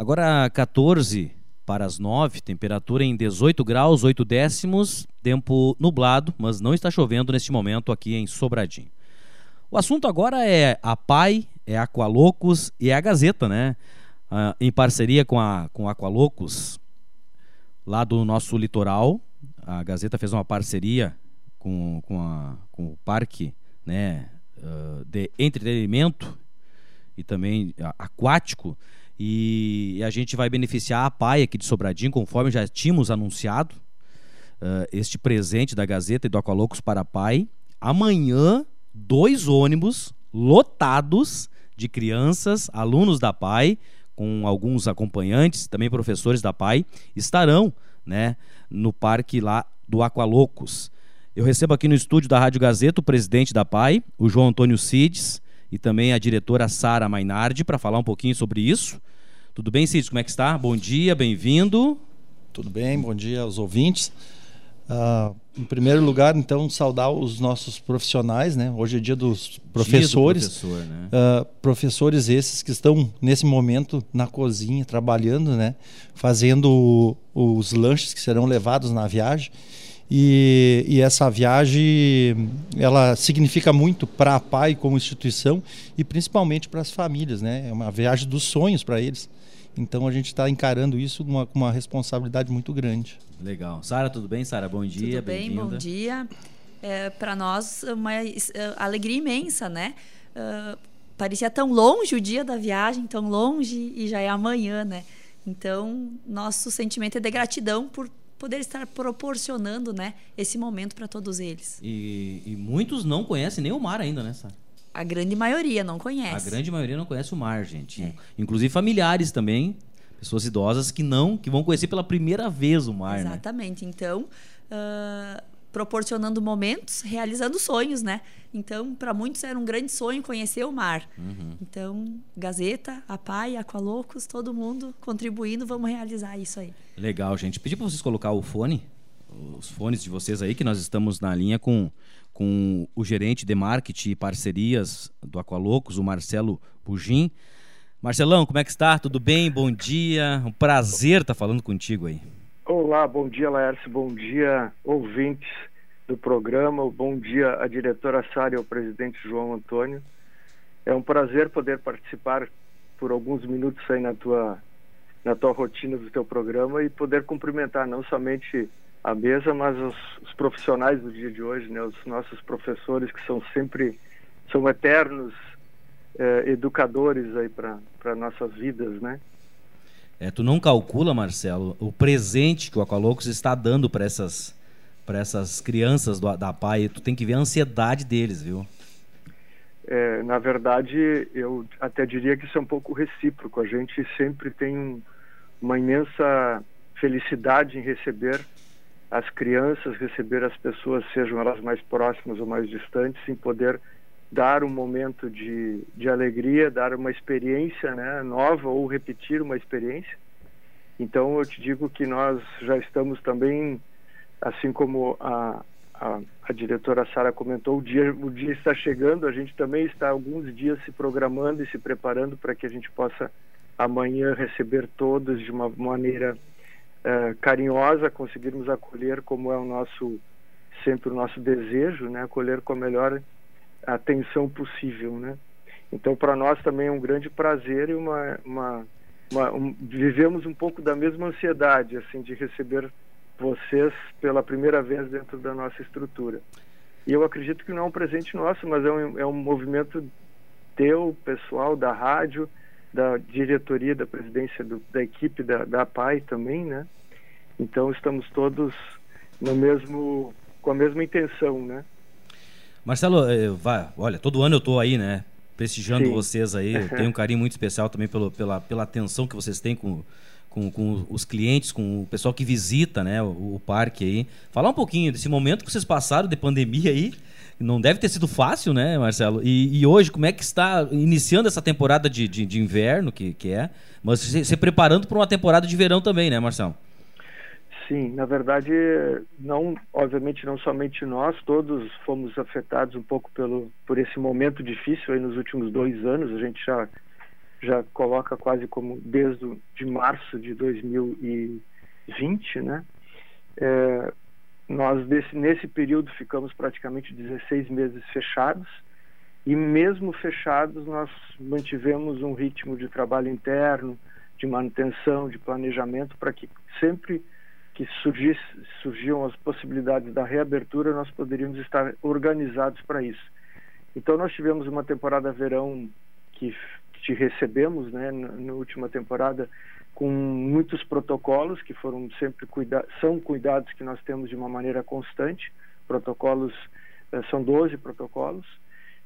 Agora 14 para as 9, temperatura em 18 graus, 8 décimos, tempo nublado, mas não está chovendo neste momento aqui em Sobradinho. O assunto agora é a PAI, é a Aqualocos e é a Gazeta, né? Ah, em parceria com a, com a Aqualocos, lá do nosso litoral. A Gazeta fez uma parceria com, com, a, com o Parque né, uh, de Entretenimento e também aquático. E a gente vai beneficiar a PAI aqui de Sobradinho, conforme já tínhamos anunciado uh, este presente da Gazeta e do Aqualocos para a PAI. Amanhã, dois ônibus lotados de crianças, alunos da PAI, com alguns acompanhantes, também professores da PAI, estarão né, no parque lá do Aqualocos. Eu recebo aqui no estúdio da Rádio Gazeta o presidente da PAI, o João Antônio Cides, e também a diretora Sara Mainardi, para falar um pouquinho sobre isso. Tudo bem, Cid? Como é que está? Bom dia, bem-vindo. Tudo bem, bom dia aos ouvintes. Uh, em primeiro lugar, então, saudar os nossos profissionais, né? Hoje é dia dos professores. Dia do professor, né? uh, professores esses que estão nesse momento na cozinha, trabalhando, né? Fazendo os lanches que serão levados na viagem. E, e, essa viagem ela significa muito para a PAI como instituição e principalmente para as famílias, né? É uma viagem dos sonhos para eles. Então a gente está encarando isso com uma, uma, responsabilidade muito grande. Legal. Sara, tudo bem? Sara, bom dia. Tudo bem, bom dia. É, Para nós, uma é, alegria imensa, né? Uh, parecia tão longe o dia da viagem, tão longe, e já é amanhã, né? Então, nosso sentimento é de gratidão por poder estar proporcionando né, esse momento para todos eles. E, e, muitos não conhecem nem o mar ainda, né, Sara? A grande maioria não conhece. A grande maioria não conhece o mar, gente. É. Inclusive familiares também, pessoas idosas que não, que vão conhecer pela primeira vez o mar. Né? Exatamente. Né? Então, uh, proporcionando momentos, realizando sonhos, né? Então, para muitos era um grande sonho conhecer o mar. Uhum. Então, Gazeta, a PAI, Aqualocos, todo mundo contribuindo, vamos realizar isso aí. Legal, gente. Pedi para vocês colocar o fone, os fones de vocês aí, que nós estamos na linha com com o gerente de marketing e parcerias do Aqualocos, o Marcelo Bugin. Marcelão, como é que está? Tudo bem? Bom dia. Um prazer estar falando contigo aí. Olá, bom dia, Laércio. Bom dia, ouvintes do programa. Bom dia, a diretora Sara e ao presidente João Antônio. É um prazer poder participar por alguns minutos aí na tua, na tua rotina do teu programa e poder cumprimentar não somente a mesa, mas os, os, profissionais do dia de hoje, né, os nossos professores que são sempre são eternos eh, educadores aí para nossas vidas, né? É, tu não calcula, Marcelo, o presente que o Aqualocos está dando para essas para essas crianças do, da PAI, tu tem que ver a ansiedade deles, viu? É, na verdade, eu até diria que isso é um pouco recíproco. A gente sempre tem uma imensa felicidade em receber as crianças, receber as pessoas, sejam elas mais próximas ou mais distantes, em poder dar um momento de, de alegria, dar uma experiência né, nova ou repetir uma experiência. Então, eu te digo que nós já estamos também, assim como a, a, a diretora Sara comentou, o dia, o dia está chegando, a gente também está alguns dias se programando e se preparando para que a gente possa amanhã receber todos de uma maneira uh, carinhosa, conseguirmos acolher como é o nosso sempre o nosso desejo, né, acolher com a melhor atenção possível, né. Então para nós também é um grande prazer e uma, uma, uma um, vivemos um pouco da mesma ansiedade assim de receber vocês pela primeira vez dentro da nossa estrutura. E eu acredito que não é um presente nosso, mas é um, é um movimento teu, pessoal da rádio, da diretoria, da presidência do, da equipe da, da PAI também, né? Então estamos todos no mesmo, com a mesma intenção, né? Marcelo, eh, vai, olha, todo ano eu estou aí, né? Prestigiando Sim. vocês aí. Eu tenho um carinho muito especial também pelo, pela, pela atenção que vocês têm com, com, com os clientes, com o pessoal que visita né, o, o parque aí. Falar um pouquinho desse momento que vocês passaram de pandemia aí não deve ter sido fácil, né, Marcelo? E, e hoje, como é que está iniciando essa temporada de, de, de inverno, que, que é, mas se, se preparando para uma temporada de verão também, né, Marcelo? Sim, na verdade, não, obviamente não somente nós, todos fomos afetados um pouco pelo por esse momento difícil aí nos últimos dois anos. A gente já já coloca quase como desde de março de 2020, né? É, nós desse, nesse período ficamos praticamente 16 meses fechados e mesmo fechados nós mantivemos um ritmo de trabalho interno, de manutenção, de planejamento para que sempre que surgisse, surgiam as possibilidades da reabertura nós poderíamos estar organizados para isso. Então nós tivemos uma temporada verão que te recebemos, né, na, na última temporada com muitos protocolos que foram sempre cuida são cuidados que nós temos de uma maneira constante. Protocolos eh, são 12 protocolos.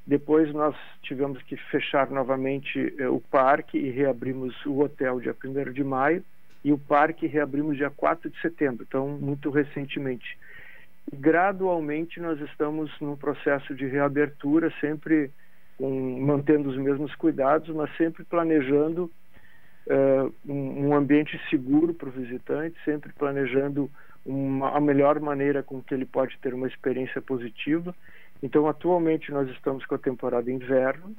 Depois nós tivemos que fechar novamente eh, o parque e reabrimos o hotel dia 1 de maio e o parque reabrimos dia 4 de setembro, então muito recentemente. Gradualmente nós estamos num processo de reabertura, sempre com, mantendo os mesmos cuidados, mas sempre planejando uh, um, um, ambiente seguro para o visitante, sempre planejando uma, a melhor maneira com que ele pode ter uma experiência positiva. Então, atualmente nós estamos com a temporada inverno,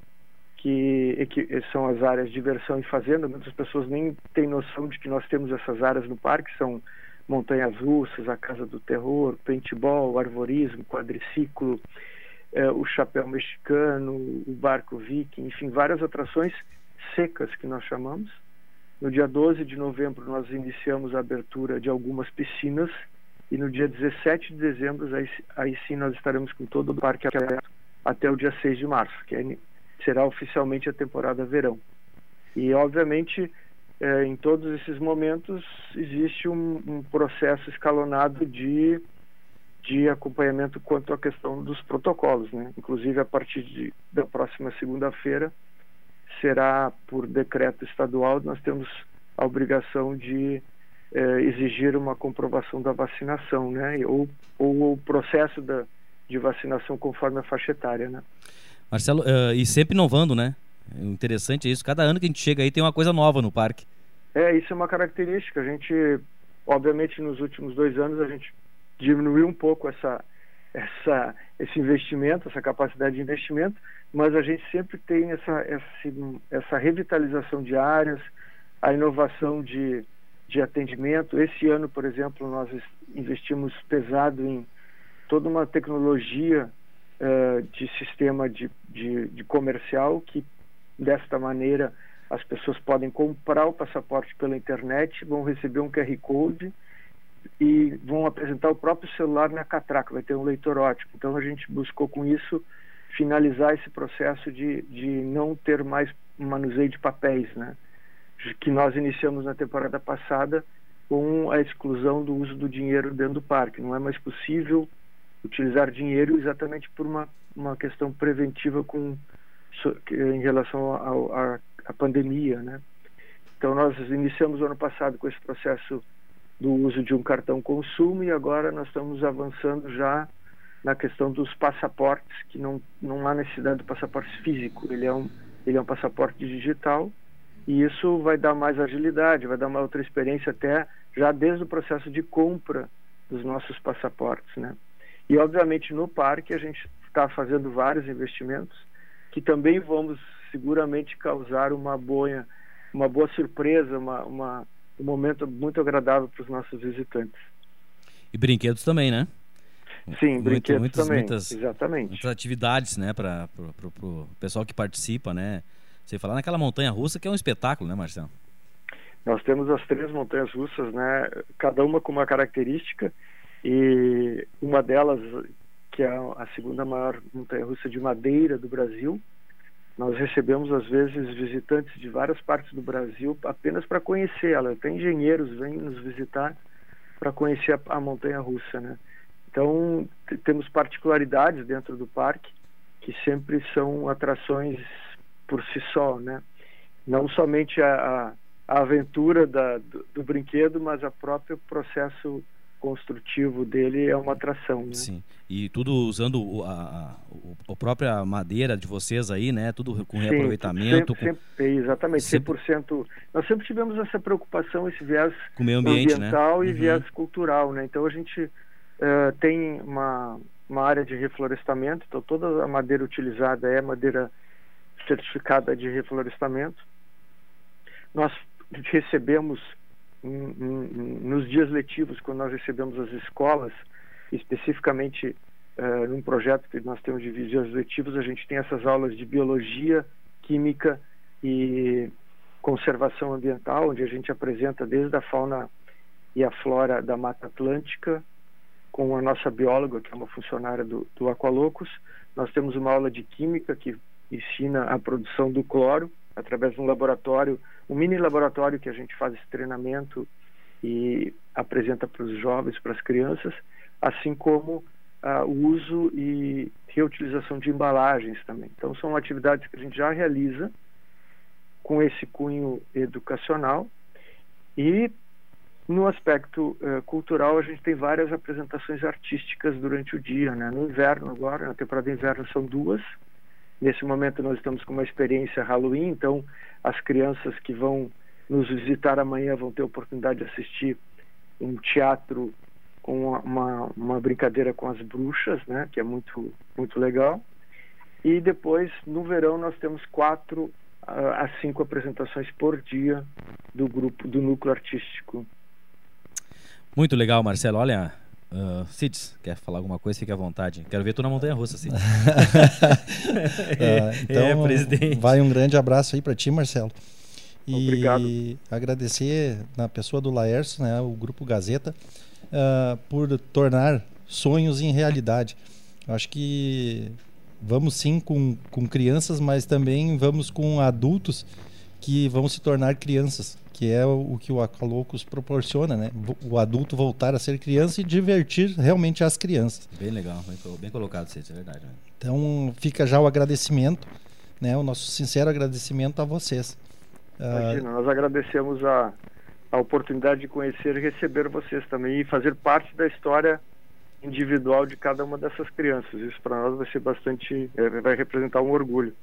que, que são as áreas de diversão e fazenda. Muitas pessoas nem têm noção de que nós temos essas áreas no parque, são montanhas russas, a casa do terror, paintball, arvorismo, quadriciclo, eh, o chapéu mexicano, o barco viking, enfim, várias atrações secas que nós chamamos. No dia 12 de novembro nós iniciamos a abertura de algumas piscinas e no dia 17 de dezembro aí, aí sim nós estaremos com todo o parque aberto até o dia 6 de março, que é, será oficialmente a temporada verão. E obviamente eh, em todos esses momentos existe um, um processo escalonado de de acompanhamento quanto à questão dos protocolos, né? Inclusive a partir de, da próxima segunda-feira será por decreto estadual nós temos a obrigação de eh, exigir uma comprovação da vacinação, né? Ou, ou o processo da, de vacinação conforme a faixa etária, né? Marcelo, uh, e sempre inovando, né? O interessante é isso. Cada ano que a gente chega aí tem uma coisa nova no parque. É, isso é uma característica. A gente, obviamente, nos últimos dois anos a gente diminuiu um pouco essa, essa, esse investimento, essa capacidade de investimento, mas a gente sempre tem essa, essa, essa revitalização de áreas, a inovação de, de atendimento. Esse ano, por exemplo, nós investimos pesado em toda uma tecnologia uh, de sistema de, de, de comercial que, desta maneira, as pessoas podem comprar o passaporte pela internet, vão receber um QR Code e vão apresentar o próprio celular na catraca, vai ter um leitor ótico. Então a gente buscou com isso finalizar esse processo de, de não ter mais manuseio de papéis, né? que nós iniciamos na temporada passada com a exclusão do uso do dinheiro dentro do parque. Não é mais possível utilizar dinheiro exatamente por uma, uma questão preventiva com, em relação à pandemia. Né? Então nós iniciamos o ano passado com esse processo do uso de um cartão consumo e agora nós estamos avançando já na questão dos passaportes, que não, não há necessidade do passaporte físico, ele é, um, ele é um passaporte digital e isso vai dar mais agilidade, vai dar uma outra experiência até já desde o processo de compra dos nossos passaportes, né? E obviamente no parque a gente está fazendo vários investimentos que também vamos seguramente causar uma boa, uma boa surpresa, uma, uma um momento muito agradável para os nossos visitantes. E brinquedos também, né? Sim, Muito, brinquedos muitas, também, muitas, exatamente. Muitas atividades, né, para o pessoal que participa, né? Você falar naquela montanha russa que é um espetáculo, né, Marcelo? Nós temos as três montanhas russas, né? Cada uma com uma característica e uma delas que é a segunda maior montanha russa de madeira do Brasil, nós recebemos, às vezes, visitantes de várias partes do Brasil apenas para conhecer ela. Até engenheiros vêm nos visitar para conhecer a, a montanha russa, né? Então, temos particularidades dentro do parque que sempre são atrações por si só, né? Não somente a, a aventura da, do, do, brinquedo, mas o próprio processo construtivo dele é uma atração. Né? Sim, e tudo usando a, a, a, própria madeira de vocês aí, né? Tudo com reaproveitamento. Sempre, com... sempre, exatamente, sempre... 100%. Nós sempre tivemos essa preocupação, esse viés com o meio ambiente, né? ambiental né? e uhum. viés cultural, né? Então a gente uh, tem uma, uma área de reflorestamento, então toda a madeira utilizada é madeira certificada de reflorestamento nós recebemos nos dias letivos, quando nós recebemos as escolas, especificamente uh, num projeto que nós temos de dias letivos, a gente tem essas aulas de biologia, química e conservação ambiental, onde a gente apresenta desde a fauna e a flora da Mata Atlântica, com a nossa bióloga, que é uma funcionária do, do Aqualocos. Nós temos uma aula de química que ensina a produção do cloro através de um laboratório, um mini laboratório que a gente faz esse treinamento e apresenta para os jovens, para as crianças, assim como uh, o uso e reutilização de embalagens também. Então são atividades que a gente já realiza com esse cunho educacional e no aspecto uh, cultural a gente tem várias apresentações artísticas durante o dia, né? No inverno agora, na temporada de inverno são duas, Nesse momento nós estamos com uma experiência Halloween, então as crianças que vão nos visitar amanhã vão ter a oportunidade de assistir um teatro com uma, uma brincadeira com as bruxas, né, que é muito muito legal. E depois no verão nós temos quatro a cinco apresentações por dia do grupo do núcleo artístico. Muito legal, Marcelo. Olha, Uh, quer falar alguma coisa? Fique à vontade. Quero ver tu na Montanha Russa, Cids. uh, então, é, presidente. Vai um grande abraço aí para ti, Marcelo. E Obrigado. agradecer na pessoa do Laércio, né, o Grupo Gazeta, uh, por tornar sonhos em realidade. Acho que vamos sim com, com crianças, mas também vamos com adultos que vão se tornar crianças que é o, que o Aqualocos proporciona, né? O adulto voltar a ser criança e divertir realmente as crianças. Bem legal, bem, colocado, Cê, é verdade. Né? Então fica já o agradecimento, né? O nosso sincero agradecimento a vocês. Imagina, nós agradecemos a, a oportunidade de conhecer e receber vocês também e fazer parte da história individual de cada uma dessas crianças. Isso para nós vai ser bastante, é, vai representar um orgulho.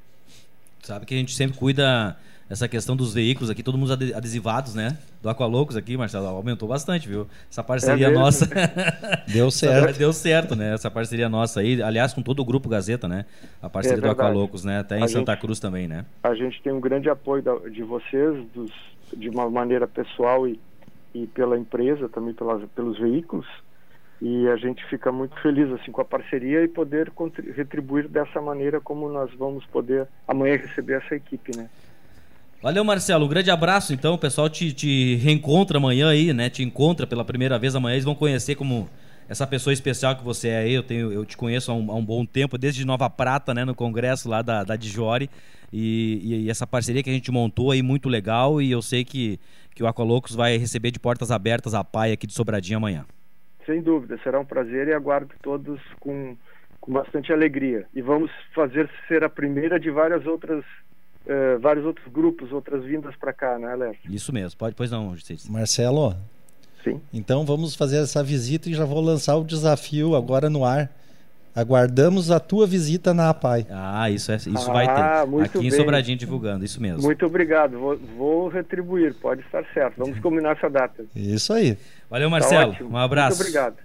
Sabe que a gente sempre cuida essa questão dos veículos aqui, todo mundo adesivados, né? Do Aqualoucos aqui, Marcelo, aumentou bastante, viu? Essa parceria é nossa. Deu certo. Deu certo, né? Essa parceria nossa aí, aliás, com todo o grupo Gazeta, né? A parceria é do Aqualoucos, né? Até em a Santa gente, Cruz também, né? A gente tem um grande apoio da, de vocês, dos, de uma maneira pessoal e, e pela empresa, também pelas, pelos veículos. E a gente fica muito feliz assim com a parceria e poder retribuir dessa maneira como nós vamos poder amanhã receber essa equipe, né? Valeu, Marcelo. Um grande abraço, então. O pessoal te, te reencontra amanhã aí, né? Te encontra pela primeira vez amanhã. Eles vão conhecer como essa pessoa especial que você é aí. Eu, tenho, eu te conheço há um, há um bom tempo, desde Nova Prata, né? No congresso lá da, da Dijori. E, e, e, essa parceria que a gente montou aí, muito legal. E eu sei que, que o Aqualocos vai receber de portas abertas a PAI aqui de Sobradinho amanhã. Sem dúvida. Será um prazer e aguardo todos com, com bastante alegria. E vamos fazer ser a primeira de várias outras uh, vários outros grupos, outras vindas para cá, né, Léo? Isso mesmo, pode, pois não, Marcelo. Sim. Então vamos fazer essa visita e já vou lançar o desafio agora no ar. Aguardamos a tua visita na APAI. Ah, isso, é, isso ah, vai ter. Aqui bem. em Sobradinho divulgando, isso mesmo. Muito obrigado. Vou, vou, retribuir, pode estar certo. Vamos combinar essa data. Isso aí. Valeu, Marcelo. Tá um abraço. Muito obrigado.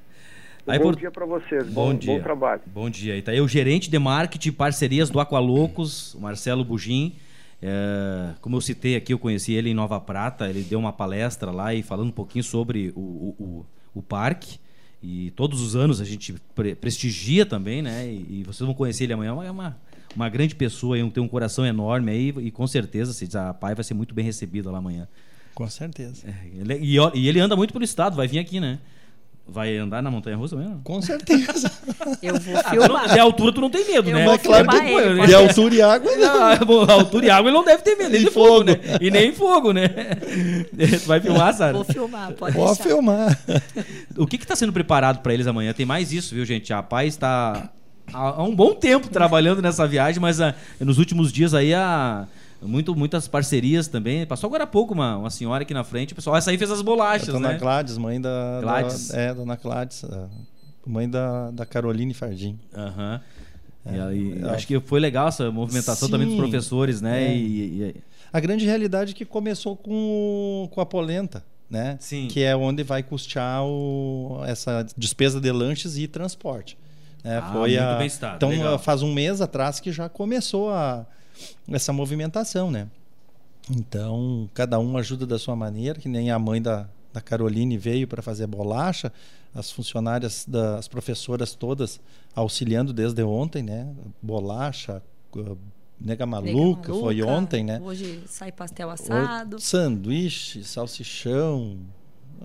Aí, bom por... dia para vocês. Bom, bom, dia. bom trabalho. Bom dia. E tá aí o gerente de marketing e parcerias do Aqualocos, Marcelo Bugim. É, como eu citei aqui, eu conheci ele em Nova Prata, ele deu uma palestra lá e falando um pouquinho sobre o, o, o, o parque. E todos os anos a gente pre prestigia também, né? E, e, vocês vão conhecer ele amanhã. É uma, uma grande pessoa, tem um coração enorme aí e com certeza a pai vai ser muito bem recebida lá amanhã. Com certeza. É, ele, e, e ele anda muito pelo estado, vai vir aqui, né? Vai andar na montanha russa mesmo? Com certeza. Eu vou filmar. de altura tu não tem medo, eu né? Vou claro que ele, De altura e água não. não. altura e água ele não deve ter medo, nem de fogo, fogo, né? E nem fogo, né? Tu vai filmar, Sara? Vou filmar, pode Vou deixar. filmar. O que está sendo preparado para eles amanhã? Tem mais isso, viu, gente? A Paz está há um bom tempo trabalhando nessa viagem, mas a, ah, nos últimos dias aí a muito, muitas parcerias também. Passou agora há pouco uma, uma senhora aqui na frente. O pessoal, essa aí fez as bolachas, dona né? Gladys, mãe da, Gladys. da. É, dona Gladys, mãe da, da Caroline Fardim. Aham. Uhum. É, e, é, acho que foi legal essa movimentação sim, também dos professores, né? É. E, e, a grande realidade é que começou com, com a polenta, né? Sim. Que é onde vai custear o, essa despesa de lanches e transporte. É, ah, foi a, então legal. faz um mês atrás que já começou a, essa movimentação, né? Então, cada um ajuda da sua maneira, que nem a mãe da, da Caroline veio para fazer bolacha, as funcionárias, das professoras todas auxiliando desde ontem, né? Bolacha, nega maluca, nega maluca, foi ontem, né? Hoje sai pastel assado. Sanduíche, salsichão,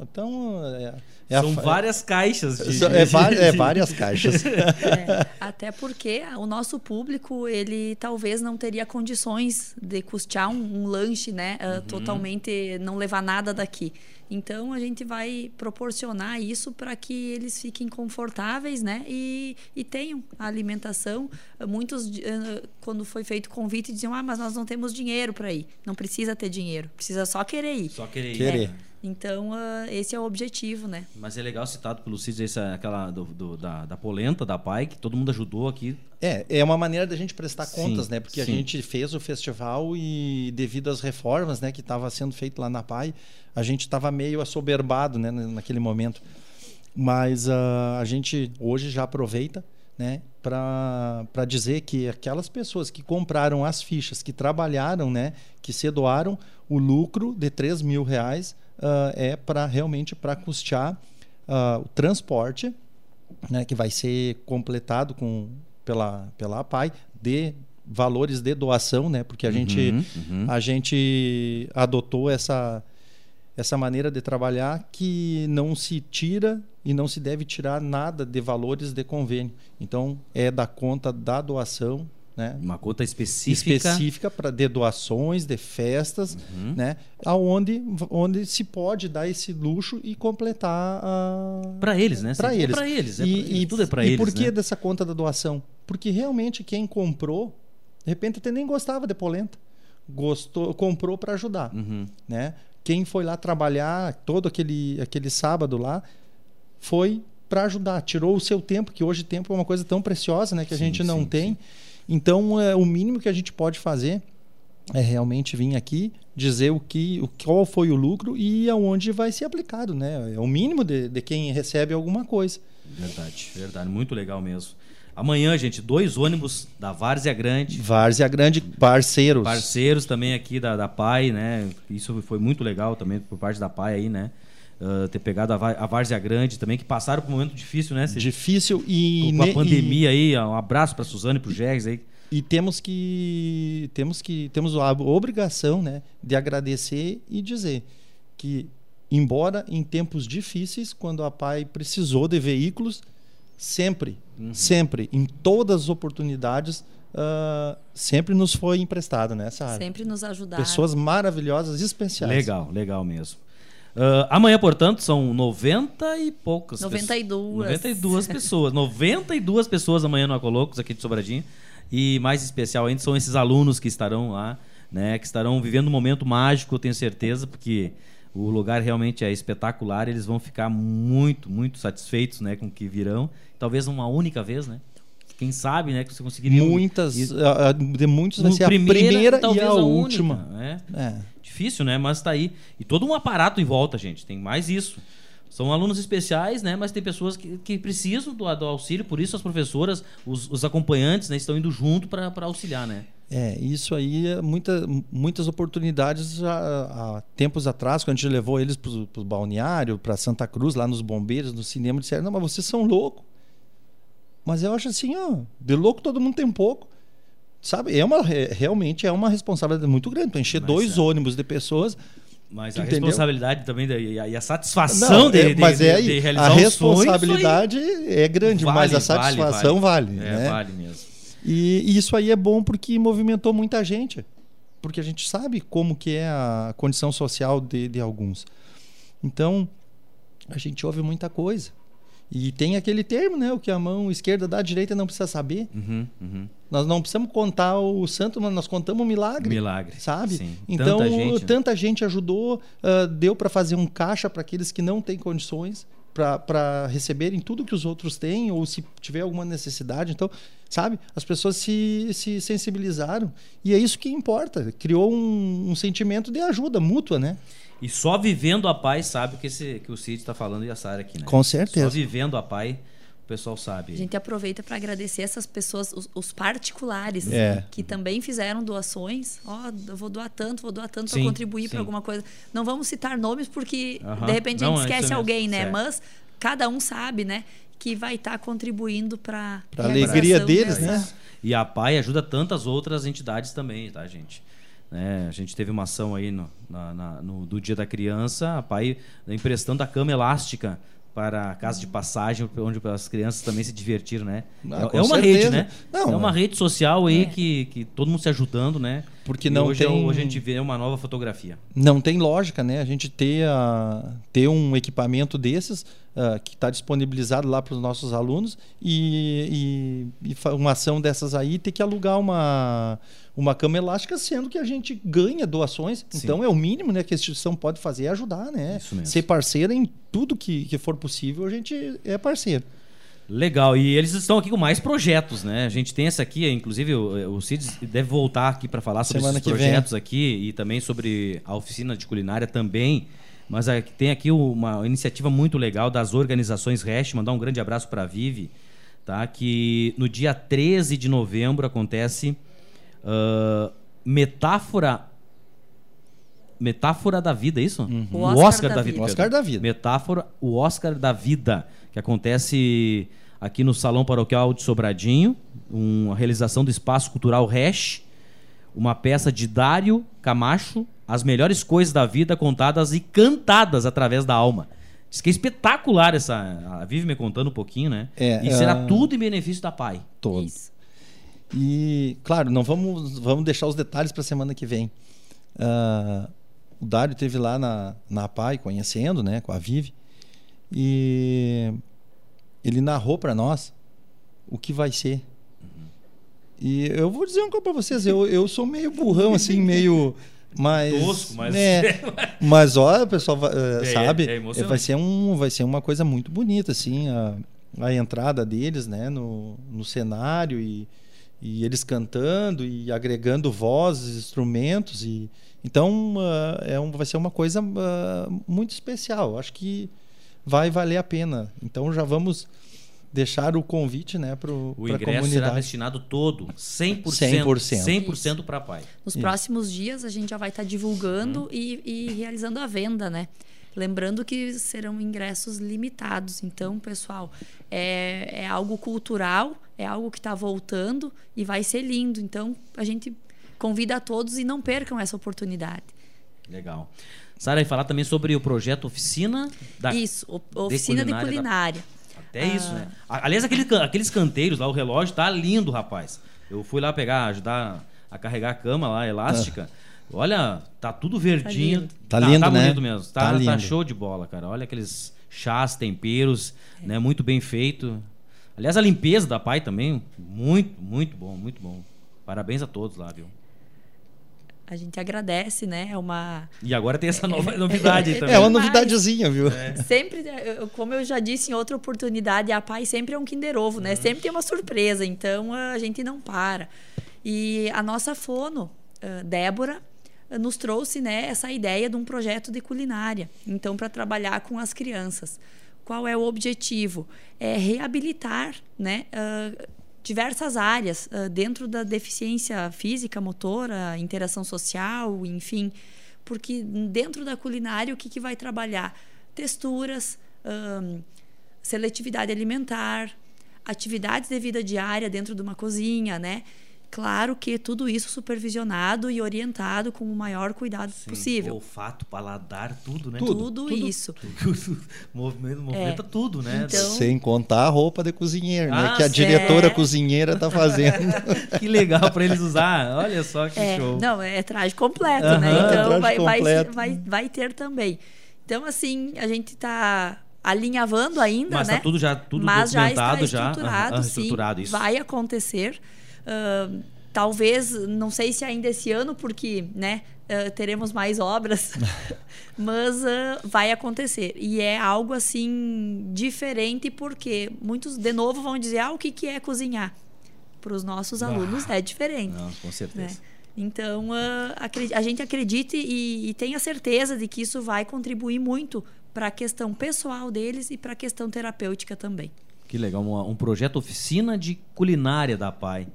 então, é, é São a, várias caixas. De, é, de, é, várias caixas. É, até porque o nosso público, ele talvez não teria condições de custear um, um lanche, né? Uh, uhum. Totalmente não levar nada daqui. Então, a gente vai proporcionar isso para que eles fiquem confortáveis, né? E, e tenham a alimentação. Muitos, uh, quando foi feito o convite, diziam, ah, mas nós não temos dinheiro para ir. Não precisa ter dinheiro, precisa só querer ir. Só querer ir. Querer. É. Então, uh, esse é o objetivo, né? Mas é legal citado pelo Cid, essa, aquela do, do, da, da polenta, da PAI, que todo mundo ajudou aqui. É, é uma maneira da gente prestar sim, contas, né? Porque sim. a gente fez o festival e devido às reformas né, que estava sendo feito lá na PAI, a gente estava meio assoberbado né, naquele momento. Mas uh, a gente hoje já aproveita né, para dizer que aquelas pessoas que compraram as fichas, que trabalharam, né, que se doaram, o lucro de 3 mil reais uh, é para realmente para custear uh, o transporte, né, que vai ser completado com, pela, pela APAI, de valores de doação, né, porque a, uhum, gente, uhum. a gente adotou essa, essa maneira de trabalhar que não se tira e não se deve tirar nada de valores de convênio. Então, é da conta da doação né? Uma conta específica. Específica para de doações, de festas, uhum. né? Aonde onde se pode dar esse luxo e completar a... Para eles, né? Para eles. É para eles. É e, e, tudo é para eles. E por que né? dessa conta da doação? Porque realmente quem comprou, de repente até nem gostava de polenta. Gostou, comprou para ajudar. Uhum. Né? Quem foi lá trabalhar todo aquele, aquele sábado lá foi para ajudar, tirou o seu tempo, que hoje tempo é uma coisa tão preciosa, né, que a sim, gente não sim, tem. Sim. Então, é, o mínimo que a gente pode fazer é realmente vir aqui dizer o que, o, qual foi o lucro e aonde vai ser aplicado, né? É o mínimo de, de quem recebe alguma coisa. Verdade, verdade, muito legal mesmo. Amanhã, gente, dois ônibus da Várzea Grande. Várzea Grande, parceiros. Parceiros também aqui da, da PAI, né? Isso foi muito legal também por parte da PAI aí, né? Uh, ter pegado a, a Várzea Grande também, que passaram por um momento difícil, né? Difícil e... Com a pandemia e... aí, um abraço para Suzane e para o Gergs aí. E temos que temos que temos a obrigação, né, de agradecer e dizer que embora em tempos difíceis, quando a PAI precisou de veículos, sempre, uhum. sempre, em todas as oportunidades, uh, sempre nos foi emprestado, né, Sara? Sempre nos ajudaram. Pessoas maravilhosas, especiais. Legal, legal mesmo. Uh, amanhã, portanto, são 90 e poucas 92. Pessoas, 92 pessoas. 92 pessoas amanhã no Acolocos, aqui de Sobradinho. E mais especial ainda são esses alunos que estarão lá, né? Que estarão vivendo um momento mágico, eu tenho certeza, porque o lugar realmente é espetacular. Eles vão ficar muito, muito satisfeitos né, com o que virão. Talvez uma única vez, né? Quem sabe, né? Que você conseguiria. Muitas. Ir... De muitos vai ser primeira, a primeira e a, a última. Única, né? É difícil, né? Mas está aí. E todo um aparato em volta, gente. Tem mais isso. São alunos especiais, né? Mas tem pessoas que, que precisam do, do auxílio, por isso as professoras, os, os acompanhantes, né, estão indo junto para auxiliar, né? É, isso aí, é muita, muitas oportunidades já, há tempos atrás, quando a gente levou eles para o balneário, para Santa Cruz, lá nos bombeiros, no cinema, disseram: não, mas vocês são loucos. Mas eu acho assim, ó, de louco todo mundo tem pouco sabe, é uma, realmente é uma responsabilidade muito grande. Tu encher mas, dois é. ônibus de pessoas. Mas a entendeu? responsabilidade também e a, satisfação Não, de, é, mas de, é aí, de, realizar A responsabilidade é grande, vale, mas a satisfação vale. vale, vale é, né? vale mesmo. E, e isso aí é bom porque movimentou muita gente. Porque a gente sabe como que é a condição social de, de alguns. Então, a gente ouve muita coisa. E tem aquele termo, né? O que a mão esquerda dá, a direita não precisa saber. Uhum, uhum. Nós não precisamos contar o santo, mas nós contamos o milagre. Milagre. Sabe? Sim. Então, tanta gente, né? tanta gente ajudou, uh, deu para fazer um caixa para aqueles que não têm condições para receberem tudo que os outros têm, ou se tiver alguma necessidade. Então, sabe? As pessoas se, se sensibilizaram. E é isso que importa. Criou um, um sentimento de ajuda mútua, né? E só vivendo a paz sabe que, esse, que o Cid está falando e a Sara aqui, né? Com certeza. Só vivendo a paz o pessoal sabe. A gente aproveita para agradecer essas pessoas, os, os particulares, é. que também fizeram doações. Ó, oh, eu vou doar tanto, vou doar tanto para contribuir para alguma coisa. Não vamos citar nomes porque de repente a gente é esquece alguém, né? Certo. Mas cada um sabe, né? Que vai estar tá contribuindo para a alegria deles, dessa. né? E a PAI ajuda tantas outras entidades também, tá, gente? Né? A gente teve uma ação aí no, na, na, no, do Dia da Criança, a PAI emprestando a cama elástica para a casa de passagem, onde as crianças também se divertiram, né? Ah, é, é uma certeza. rede, né? Não, é uma é. rede social aí é. que, que todo mundo se ajudando, né? Porque não hoje, é tem... hoje a gente vê uma nova fotografia. Não tem lógica, né? A gente ter, a, ter um equipamento desses uh, que está disponibilizado lá para os nossos alunos e, e, e uma ação dessas aí ter que alugar uma uma cama elástica, sendo que a gente ganha doações. Sim. Então é o mínimo né, que a instituição pode fazer é ajudar, né? Ser parceira em tudo que, que for possível, a gente é parceiro. Legal, e eles estão aqui com mais projetos, né? A gente tem essa aqui, inclusive o, o Cid deve voltar aqui para falar sobre Semana esses projetos vem. aqui e também sobre a oficina de culinária também. Mas tem aqui uma iniciativa muito legal das organizações REST, mandar um grande abraço para a Vive, tá? que no dia 13 de novembro acontece Uh, metáfora. Metáfora da vida, é isso? Uhum. O, Oscar o Oscar, da, da vida. vida. Oscar da vida. Metáfora, o Oscar da vida, que acontece aqui no Salão Paroquial de Sobradinho, uma realização do Espaço Cultural Resch, uma peça de Dário Camacho, as melhores coisas da vida contadas e cantadas através da alma. Diz que é espetacular essa. A Vive me contando um pouquinho, né? É, e será uh... tudo em benefício da Pai. Todo. Isso. E, claro, não vamos, vamos deixar os detalhes para a semana que vem. Uh, o Dário teve lá na, na PAI, conhecendo, né, com a Vive, e ele narrou para nós o que vai ser. E eu vou dizer uma coisa para vocês, eu, eu sou meio burrão, assim, meio. Mas, Tosco, mas... Né, mas olha, o pessoal uh, sabe, é, é vai, ser um, vai ser uma coisa muito bonita, assim, a, a entrada deles né, no, no cenário e, e eles cantando e agregando vozes, instrumentos e então uh, é um, vai ser uma coisa uh, muito especial. Acho que vai valer a pena. Então já vamos deixar o convite, né, para o O ingresso comunidade. será destinado todo, 100%, 100%, 100% para pai. Nos Isso. próximos dias a gente já vai estar tá divulgando hum. e, e realizando a venda, né? Lembrando que serão ingressos limitados. Então, pessoal, é, é algo cultural, é algo que está voltando e vai ser lindo. Então, a gente convida a todos e não percam essa oportunidade. Legal. Sara, e falar também sobre o projeto Oficina da Isso, Oficina de Culinária. De culinária. Da... Até ah. isso, né? Aliás, aquele, aqueles canteiros lá, o relógio tá lindo, rapaz. Eu fui lá pegar, ajudar a carregar a cama lá, elástica. Ah. Olha, tá tudo verdinho. Tá, tá lindo, tá, tá né? bonito mesmo. Tá, tá, tá, show de bola, cara. Olha aqueles chás, temperos, é. né? Muito bem feito. Aliás, a limpeza da pai também, muito, muito bom, muito bom. Parabéns a todos lá, viu? A gente agradece, né? É uma. E agora tem essa nova novidade também. É uma novidadezinha, viu? É. Sempre, como eu já disse em outra oportunidade, a pai sempre é um Kinder Ovo, né? Uhum. Sempre tem uma surpresa, então a gente não para. E a nossa fono, Débora, nos trouxe né, essa ideia de um projeto de culinária, então, para trabalhar com as crianças. Qual é o objetivo? É reabilitar né, uh, diversas áreas uh, dentro da deficiência física, motora, interação social, enfim. Porque dentro da culinária, o que, que vai trabalhar? Texturas, um, seletividade alimentar, atividades de vida diária dentro de uma cozinha, né? Claro que tudo isso supervisionado e orientado com o maior cuidado Sim, possível. Olfato, paladar, tudo, né? Tudo, tudo, tudo isso. Tudo, movimento, movimenta é. tudo, né? Então... Sem contar a roupa de cozinheiro, né? ah, né? Que a diretora é... cozinheira tá fazendo. que legal para eles usar. Olha só que é, show. Não, é traje completo, né? Então vai, vai, vai, vai ter também. Então, assim, a gente tá alinhavando ainda, Mas né? Mas tá tudo já tudo Mas já está estruturado, já. estruturado sim. Isso. Vai acontecer. Uh, talvez, não sei se ainda esse ano, porque né, uh, teremos mais obras, mas uh, vai acontecer. E é algo assim diferente, porque muitos, de novo, vão dizer: ah, o que, que é cozinhar? Para os nossos alunos é diferente. Não, com certeza. Né? Então, a gente acredita e, e tenha certeza de que isso vai contribuir muito para a questão pessoal deles e para a questão terapêutica também. Que legal, um, um projeto oficina de culinária da PAI.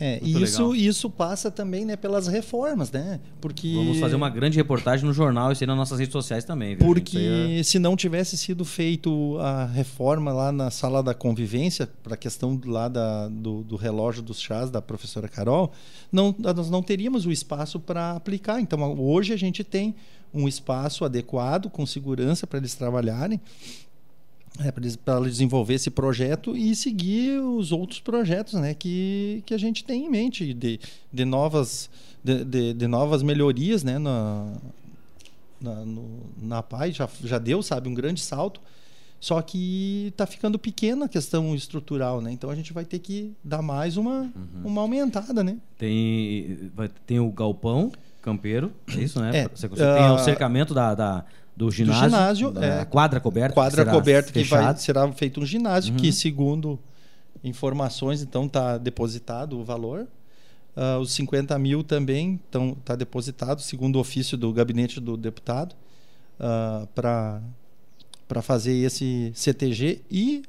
É, e isso, isso passa também né, pelas reformas, né? Porque vamos fazer uma grande reportagem no jornal e nas nossas redes sociais também. Viu? Porque é... se não tivesse sido feito a reforma lá na sala da convivência para a questão lá da, do, do, relógio dos chás da professora Carol, não, nós não teríamos o espaço para aplicar. Então hoje a gente tem um espaço adequado com segurança para eles trabalharem é, para desenvolver esse projeto e seguir os outros projetos né, que, que a gente tem em mente de, de, novas, de, de, de novas melhorias né, na, na, no, na PAI. Já, já deu, sabe, um grande salto. Só que está ficando pequena a questão estrutural, né? Então a gente vai ter que dar mais uma, uhum. uma aumentada, né? Tem, vai, tem o galpão campeiro, é isso, né? É, você, você uh, tem o cercamento da, da do ginásio, do ginásio é, quadra coberta, quadra que coberta que vai, será feito um ginásio uhum. que segundo informações então está depositado o valor. Uh, os 50 mil também está depositado segundo o ofício do gabinete do deputado uh, para para fazer esse CTG e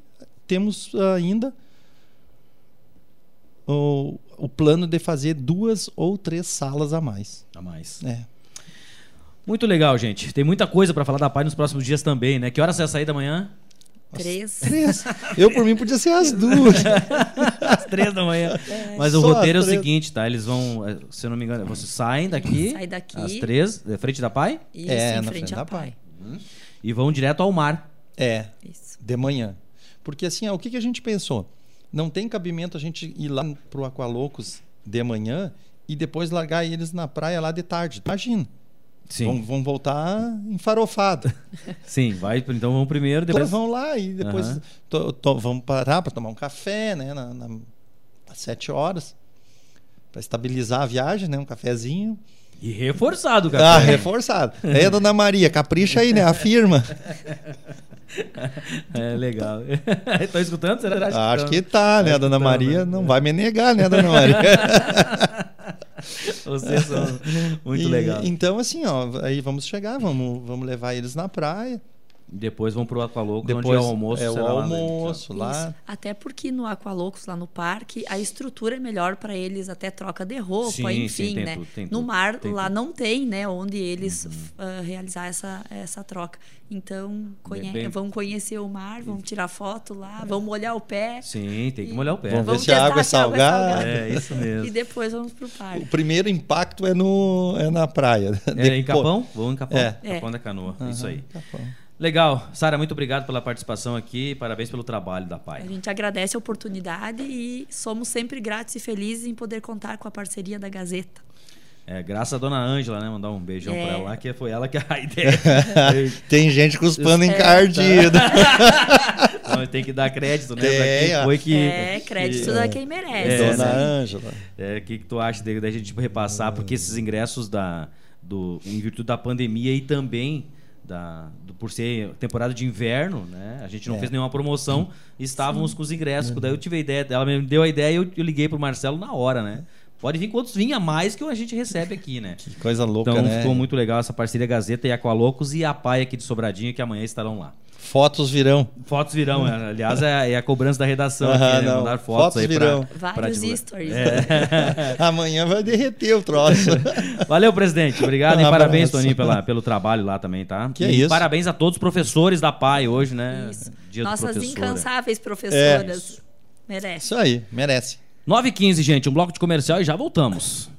temos ainda o, o plano de fazer duas ou três salas a mais. A mais. É. Muito legal, gente. Tem muita coisa para falar da PAI nos próximos dias também, né? Que horas você vai sair da manhã? Três. Três. Eu, por mim, podia ser as duas. Às três da manhã. É. Mas o roteiro é o seguinte, tá? Eles vão, eh, se eu não me engano, vocês saem daqui. Sai daqui. Às três, de frente da PAI? Isso, é, em frente, frente da PAI. Uhum. E vão direto ao mar. É. Isso. De manhã. Porque assim, ó, o que, que a gente pensou? Não tem cabimento a gente ir lá pro Aqualocos de manhã e depois largar eles na praia lá de tarde. Imagina. Sim. Vão, vão voltar enfarofado. Sim, vai, então vamos primeiro, depois então, vão lá e depois uhum. to, to, vamos parar para tomar um café, né, na, na, às sete horas, para estabilizar a viagem, né, um cafezinho. E reforçado o café. Ah, reforçado. É, dona Maria, capricha aí, né? Afirma. É legal. Estão escutando? Será? Acho, Acho que, tá, né? A dona Maria né? não vai me negar, né, dona Maria? Vocês são muito legal. Então, assim, ó, aí vamos chegar, vamos, vamos levar eles na praia. Depois vão pro Aqualocos, Depois onde é o almoço. É o almoço lá. lá. Até porque no Aqualocos, lá no parque, a estrutura é melhor para eles, até troca de roupa, sim, enfim, sim, né? Tudo, no mar, lá tudo. não tem, né? Onde eles uhum. uh, realizar essa, essa troca. Então, conhe bem, vão conhecer o mar, vão tirar foto lá, vão molhar o pé. Sim, tem que molhar o pé. Vamos, ver se a água é salgada. É, isso mesmo. E depois vamos pro parque. O primeiro impacto é, no, é na praia. É, em Capão? Vamos em Capão. É. Capão da Canoa, uhum, isso aí. Capão. Legal. Sara, muito obrigado pela participação aqui. Parabéns pelo trabalho da PAI. A gente agradece a oportunidade e somos sempre gratos e felizes em poder contar com a parceria da Gazeta. É, graças a dona Ângela, né? Mandar um beijão é. pra ela lá, que foi ela que a ideia. tem gente com os panos é. encardidos. Não, tem que dar crédito, né? Tem, quem foi que. É, crédito que, é, quem merece. É, dona né? Ângela. É, o que, que tu acha da gente repassar? Porque esses ingressos da, do, em virtude da pandemia e também da, do, por ser temporada de inverno, né? A gente não é. fez nenhuma promoção, estávamos Sim. com os ingressos. Daí eu tive a ideia, ela me deu a ideia e eu, eu liguei pro Marcelo na hora, né? Pode vir quantos vinha mais que a gente recebe aqui, né? Que coisa louca, então, né? Então ficou muito legal essa parceria Gazeta e Aqualocos e a Pai aqui de Sobradinho, que amanhã estarão lá. Fotos virão. Fotos virão, é. aliás, é, é, a cobrança da redação aqui, né? Mandar fotos, fotos aí virão. Pra, Vários pra stories. É. Amanhã vai derreter o troço. Valeu, presidente. Obrigado um e parabéns, Toninho, pela, pelo trabalho lá também, tá? Que é e é isso. Parabéns a todos os professores da PAI hoje, né? Isso. Dia Nossas incansáveis professoras. É. Merece. Isso aí, merece. 9h15, gente, um bloco de comercial e já voltamos.